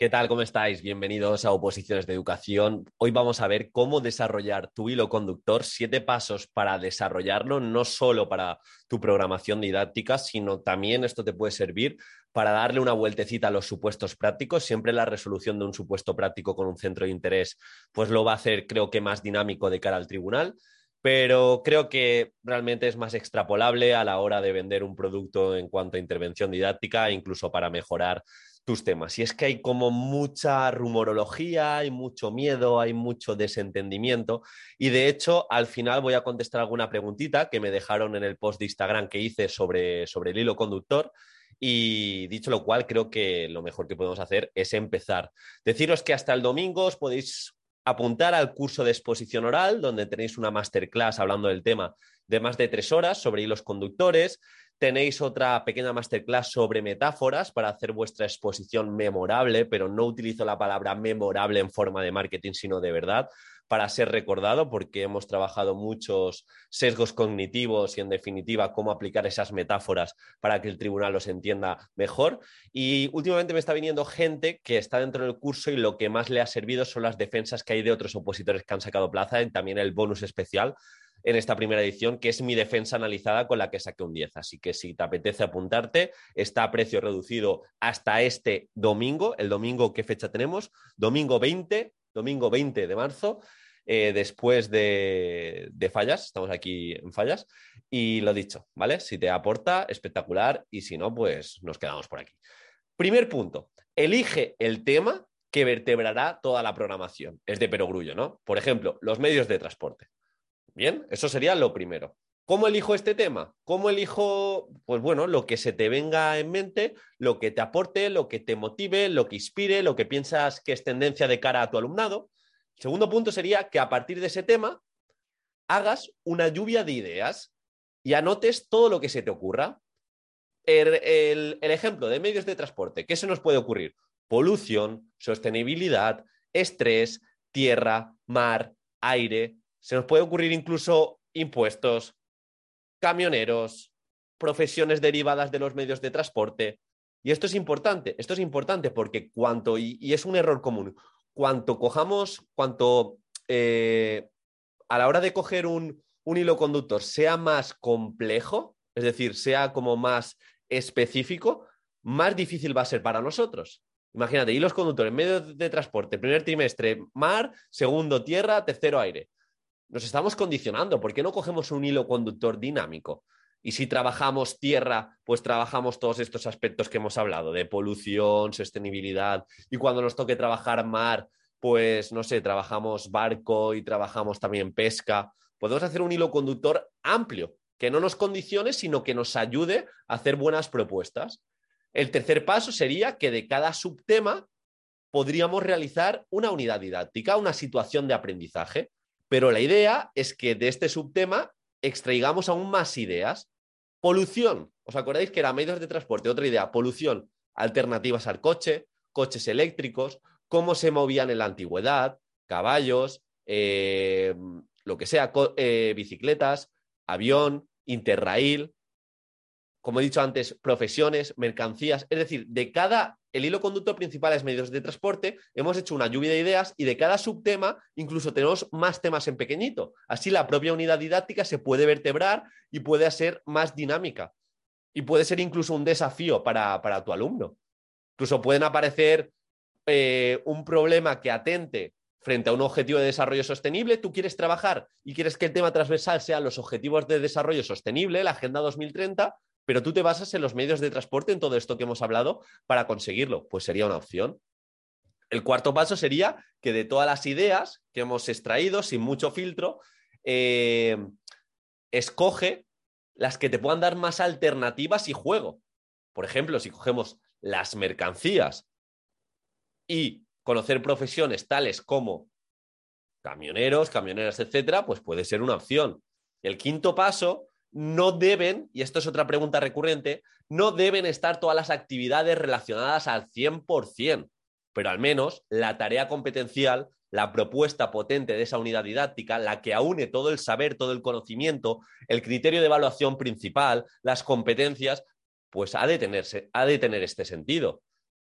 ¿Qué tal? ¿Cómo estáis? Bienvenidos a Oposiciones de Educación. Hoy vamos a ver cómo desarrollar tu hilo conductor, siete pasos para desarrollarlo, no solo para tu programación didáctica, sino también esto te puede servir para darle una vueltecita a los supuestos prácticos. Siempre la resolución de un supuesto práctico con un centro de interés, pues lo va a hacer, creo que más dinámico de cara al tribunal pero creo que realmente es más extrapolable a la hora de vender un producto en cuanto a intervención didáctica, incluso para mejorar tus temas. Y es que hay como mucha rumorología, hay mucho miedo, hay mucho desentendimiento. Y de hecho, al final voy a contestar alguna preguntita que me dejaron en el post de Instagram que hice sobre, sobre el hilo conductor. Y dicho lo cual, creo que lo mejor que podemos hacer es empezar. Deciros que hasta el domingo os podéis apuntar al curso de exposición oral, donde tenéis una masterclass hablando del tema de más de tres horas sobre hilos conductores. Tenéis otra pequeña masterclass sobre metáforas para hacer vuestra exposición memorable, pero no utilizo la palabra memorable en forma de marketing, sino de verdad, para ser recordado, porque hemos trabajado muchos sesgos cognitivos y, en definitiva, cómo aplicar esas metáforas para que el tribunal los entienda mejor. Y últimamente me está viniendo gente que está dentro del curso y lo que más le ha servido son las defensas que hay de otros opositores que han sacado plaza y también el bonus especial en esta primera edición, que es mi defensa analizada con la que saqué un 10. Así que si te apetece apuntarte, está a precio reducido hasta este domingo. El domingo, ¿qué fecha tenemos? Domingo 20, domingo 20 de marzo. Eh, después de, de, fallas, estamos aquí en fallas, y lo dicho, ¿vale? Si te aporta, espectacular, y si no, pues nos quedamos por aquí. Primer punto, elige el tema que vertebrará toda la programación. Es de perogrullo, ¿no? Por ejemplo, los medios de transporte. Bien, eso sería lo primero. ¿Cómo elijo este tema? ¿Cómo elijo, pues bueno, lo que se te venga en mente, lo que te aporte, lo que te motive, lo que inspire, lo que piensas que es tendencia de cara a tu alumnado? segundo punto sería que a partir de ese tema hagas una lluvia de ideas y anotes todo lo que se te ocurra. El, el, ejemplo de medios de transporte, ¿qué se nos puede ocurrir? Polución, sostenibilidad, estrés, tierra, mar, aire, se nos puede ocurrir incluso impuestos, camioneros, profesiones derivadas de los medios de transporte. Y esto es importante, esto es importante porque cuanto, y, es un error común, cuanto cojamos, cuanto eh, a la hora de coger un, un hilo conductor sea más complejo, es decir, sea como más específico, más difícil va a ser para nosotros. Imagínate, hilos conductores, medios de transporte, primer trimestre, mar, segundo, tierra, tercero, aire nos estamos condicionando. ¿Por qué no cogemos un hilo conductor dinámico? Y si trabajamos tierra, pues trabajamos todos estos aspectos que hemos hablado, de polución, sostenibilidad. Y cuando nos toque trabajar mar, pues no sé, trabajamos barco y trabajamos también pesca. Podemos hacer un hilo conductor amplio, que no nos condicione, sino que nos ayude a hacer buenas propuestas. El tercer paso sería que de cada subtema podríamos realizar una unidad didáctica, una situación de aprendizaje. Pero la idea es que de este subtema extraigamos aún más ideas. Polución. ¿Os acordáis que era medios de transporte? Otra idea, polución, alternativas al coche, coches eléctricos, cómo se movían en la antigüedad, caballos, eh, lo que sea, eh, bicicletas, avión, interrail, como he dicho antes, profesiones, mercancías, es decir, de cada, el hilo conductor principal es medios de transporte, hemos hecho una lluvia de ideas y de cada subtema incluso tenemos más temas en pequeñito. Así la propia unidad didáctica se puede vertebrar y puede ser más dinámica y puede ser incluso un desafío para, para tu alumno. Incluso pueden aparecer eh, un problema que atente frente a un objetivo de desarrollo sostenible, tú quieres trabajar y quieres que el tema transversal sea los objetivos de desarrollo sostenible, la Agenda 2030, pero tú te basas en los medios de transporte, en todo esto que hemos hablado, para conseguirlo. Pues sería una opción. El cuarto paso sería que de todas las ideas que hemos extraído, sin mucho filtro, eh, escoge las que te puedan dar más alternativas y juego. Por ejemplo, si cogemos las mercancías, y conocer profesiones tales como camioneros, camioneras, etcétera, pues puede ser una opción. El quinto paso, no deben, y esto es otra pregunta recurrente, no deben estar todas las actividades relacionadas al 100%, pero al menos la tarea competencial, la propuesta potente de esa unidad didáctica, la que aúne todo el saber, todo el conocimiento, el criterio de evaluación principal, las competencias, pues ha de, tenerse, ha de tener este sentido.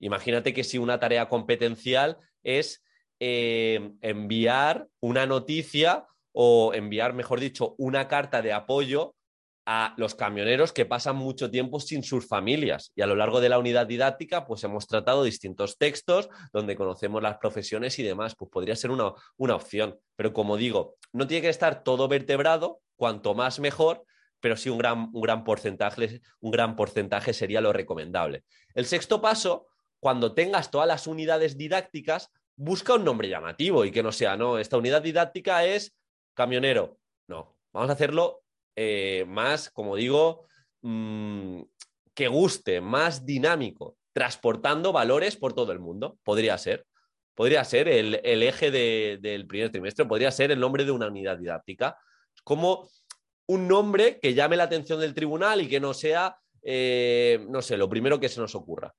Imagínate que si una tarea competencial es eh, enviar una noticia o enviar, mejor dicho, una carta de apoyo a los camioneros que pasan mucho tiempo sin sus familias. Y a lo largo de la unidad didáctica, pues hemos tratado distintos textos donde conocemos las profesiones y demás. Pues podría ser una, una opción. Pero como digo, no tiene que estar todo vertebrado, cuanto más mejor, pero sí un gran, un gran, porcentaje, un gran porcentaje sería lo recomendable. El sexto paso, cuando tengas todas las unidades didácticas, busca un nombre llamativo y que no sea, no, esta unidad didáctica es camionero. No, vamos a hacerlo eh, más, como digo, mm, que guste, más dinámico, transportando valores por todo el mundo. Podría ser. Podría ser el, eje del primer trimestre, podría ser el nombre de una unidad didáctica. Como un nombre que llame la atención del tribunal y que no sea, eh, no sé, lo primero que se nos ocurra.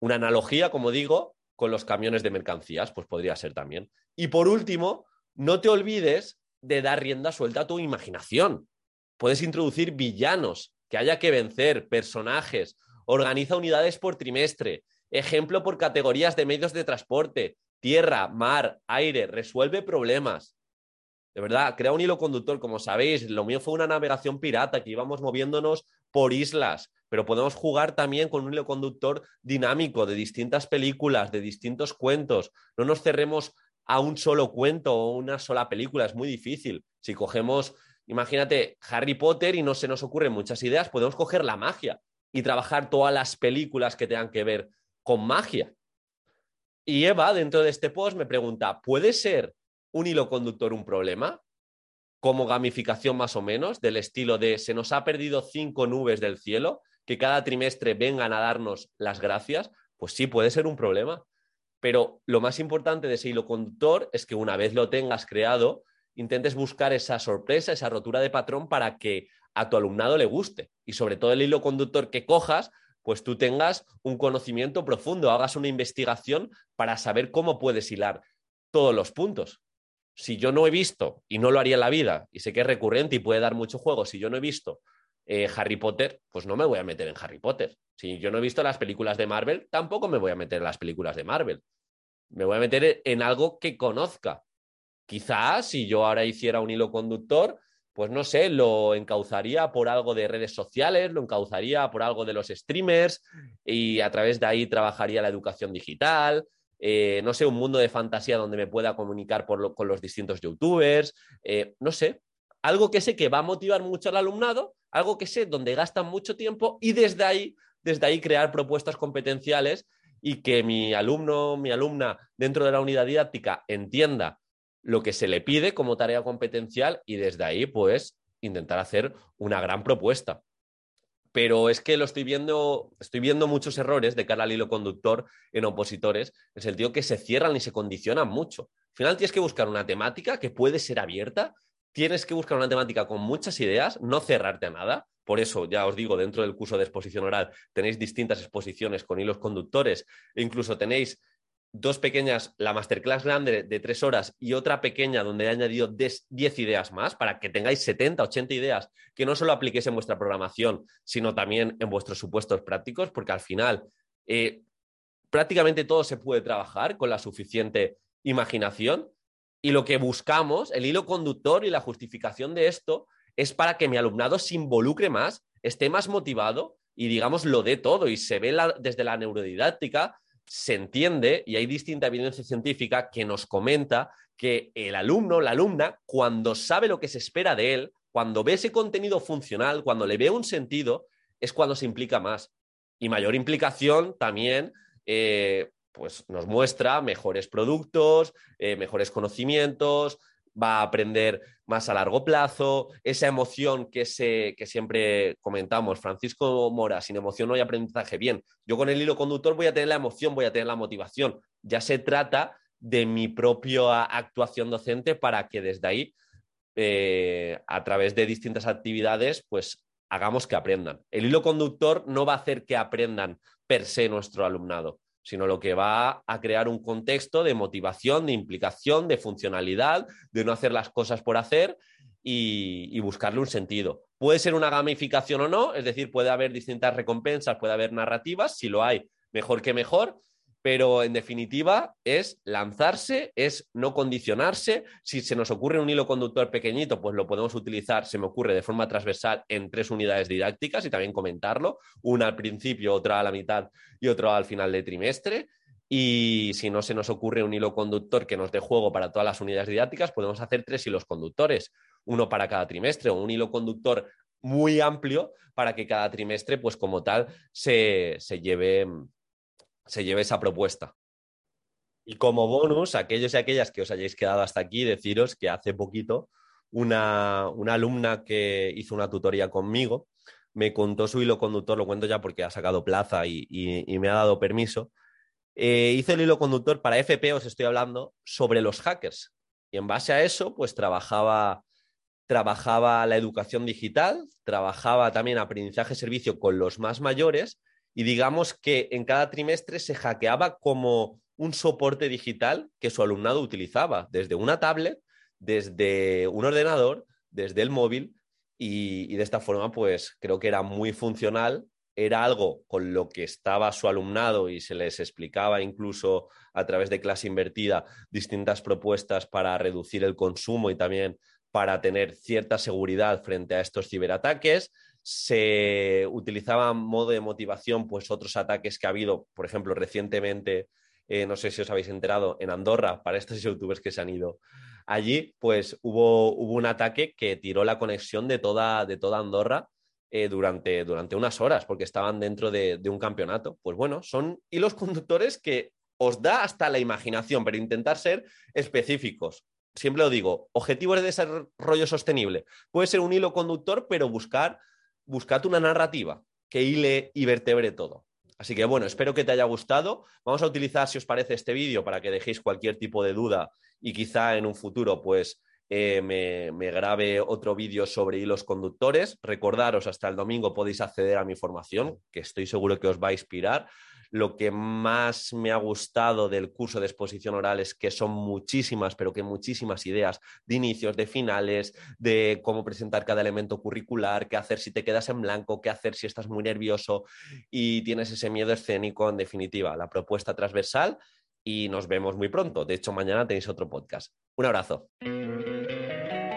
Una analogía, como digo, con los camiones de mercancías, pues podría ser también. Y por último, no te olvides de dar rienda suelta a tu imaginación. Puedes introducir villanos que haya que vencer, personajes, organiza unidades por trimestre, ejemplo por categorías de medios de transporte, tierra, mar, aire, resuelve problemas. De verdad, crea un hilo conductor, como sabéis, lo mío fue una navegación pirata, que íbamos moviéndonos por islas, pero podemos jugar también con un hilo conductor dinámico de distintas películas, de distintos cuentos. No nos cerremos a un solo cuento o una sola película, es muy difícil. Si cogemos, imagínate, Harry Potter y no se nos ocurren muchas ideas, podemos coger la magia y trabajar todas las películas que tengan que ver con magia. Y Eva, dentro de este post, me pregunta, ¿puede ser un hilo conductor un problema? Como gamificación más o menos, del estilo de se nos ha perdido cinco nubes del cielo, que cada trimestre vengan a darnos las gracias, pues sí, puede ser un problema. Pero lo más importante de ese hilo conductor es que una vez lo tengas creado, intentes buscar esa sorpresa, esa rotura de patrón para que a tu alumnado le guste. Y sobre todo el hilo conductor que cojas, pues tú tengas un conocimiento profundo, hagas una investigación para saber cómo puedes hilar todos los puntos. Si yo no he visto, y no lo haría en la vida, y sé que es recurrente y puede dar mucho juego, si yo no he visto eh, Harry Potter, pues no me voy a meter en Harry Potter. Si yo no he visto las películas de Marvel, tampoco me voy a meter en las películas de Marvel. Me voy a meter en algo que conozca. Quizás si yo ahora hiciera un hilo conductor, pues no sé, lo encauzaría por algo de redes sociales, lo encauzaría por algo de los streamers y a través de ahí trabajaría la educación digital, eh, no sé, un mundo de fantasía donde me pueda comunicar con los distintos youtubers, eh, no sé, algo que sé que va a motivar mucho al alumnado, algo que sé donde gastan mucho tiempo y desde ahí, desde ahí crear propuestas competenciales y que mi alumno, mi alumna dentro de la unidad didáctica entienda lo que se le pide como tarea competencial y desde ahí pues intentar hacer una gran propuesta. Pero es que lo estoy viendo, estoy viendo muchos errores de cara al hilo conductor en opositores, en el sentido que se cierran y se condicionan mucho. Al final tienes que buscar una temática que puede ser abierta tienes que buscar una temática con muchas ideas, no cerrarte a nada. Por eso, ya os digo, dentro del curso de exposición oral tenéis distintas exposiciones con hilos conductores. E incluso tenéis dos pequeñas, la masterclass grande de tres horas y otra pequeña donde he añadido diez ideas más para que tengáis 70, 80 ideas que no solo apliquéis en vuestra programación, sino también en vuestros supuestos prácticos, porque al final eh, prácticamente todo se puede trabajar con la suficiente imaginación y lo que buscamos, el hilo conductor y la justificación de esto, es para que mi alumnado se involucre más, esté más motivado y, digamos, lo dé todo. Y se ve desde la neurodidáctica, se entiende, y hay distinta evidencia científica que nos comenta que el alumno, la alumna, cuando sabe lo que se espera de él, cuando ve ese contenido funcional, cuando le ve un sentido, es cuando se implica más. Y mayor implicación también eh, pues nos muestra mejores productos, eh, mejores conocimientos, va a aprender más a largo plazo, esa emoción que, se, que siempre comentamos, Francisco Mora, sin emoción no hay aprendizaje. Bien, yo con el hilo conductor voy a tener la emoción, voy a tener la motivación. Ya se trata de mi propia actuación docente para que desde ahí, eh, a través de distintas actividades, pues hagamos que aprendan. El hilo conductor no va a hacer que aprendan per se nuestro alumnado, sino lo que va a crear un contexto de motivación, de implicación, de funcionalidad, de no hacer las cosas por hacer y, buscarle un sentido. Puede ser una gamificación o no, es decir, puede haber distintas recompensas, puede haber narrativas, si lo hay, mejor que mejor, pero en definitiva es lanzarse, es no condicionarse. Si se nos ocurre un hilo conductor pequeñito, pues lo podemos utilizar, se me ocurre, de forma transversal en tres unidades didácticas y también comentarlo, una al principio, otra a la mitad y otra al final de trimestre. Y si no se nos ocurre un hilo conductor que nos dé juego para todas las unidades didácticas, podemos hacer tres hilos conductores, uno para cada trimestre o un hilo conductor muy amplio para que cada trimestre, pues como tal, se, se lleve se lleve esa propuesta. Y como bonus, aquellos y aquellas que os hayáis quedado hasta aquí, deciros que hace poquito una, alumna que hizo una tutoría conmigo me contó su hilo conductor, lo cuento ya porque ha sacado plaza y, me ha dado permiso. Eh, hizo el hilo conductor para FP, os estoy hablando, sobre los hackers. Y en base a eso, pues trabajaba, trabajaba la educación digital, trabajaba también aprendizaje servicio con los más mayores y digamos que en cada trimestre se hackeaba como un soporte digital que su alumnado utilizaba, desde una tablet, desde un ordenador, desde el móvil, y, de esta forma, pues creo que era muy funcional, era algo con lo que estaba su alumnado y se les explicaba incluso a través de clase invertida distintas propuestas para reducir el consumo y también para tener cierta seguridad frente a estos ciberataques se utilizaba modo de motivación, pues otros ataques que ha habido, por ejemplo, recientemente, eh, no sé si os habéis enterado, en Andorra, para estos youtubers que se han ido allí, pues hubo, hubo un ataque que tiró la conexión de toda, de toda Andorra eh, durante, durante unas horas, porque estaban dentro de, de un campeonato. Pues bueno, son hilos conductores que os da hasta la imaginación, pero intentar ser específicos siempre lo digo, objetivos de desarrollo sostenible. Puede ser un hilo conductor, pero buscar buscad una narrativa que hile y vertebre todo. Así que bueno, espero que te haya gustado. Vamos a utilizar, si os parece, este vídeo para que dejéis cualquier tipo de duda y quizá en un futuro, pues eh, me, me, grabe otro vídeo sobre hilos conductores. Recordaros, hasta el domingo podéis acceder a mi formación, que estoy seguro que os va a inspirar. Lo que más me ha gustado del curso de exposición oral es que son muchísimas, pero que muchísimas ideas de inicios, de finales, de cómo presentar cada elemento curricular, qué hacer si te quedas en blanco, qué hacer si estás muy nervioso y tienes ese miedo escénico, en definitiva, la propuesta transversal y nos vemos muy pronto. De hecho, mañana tenéis otro podcast. Un abrazo.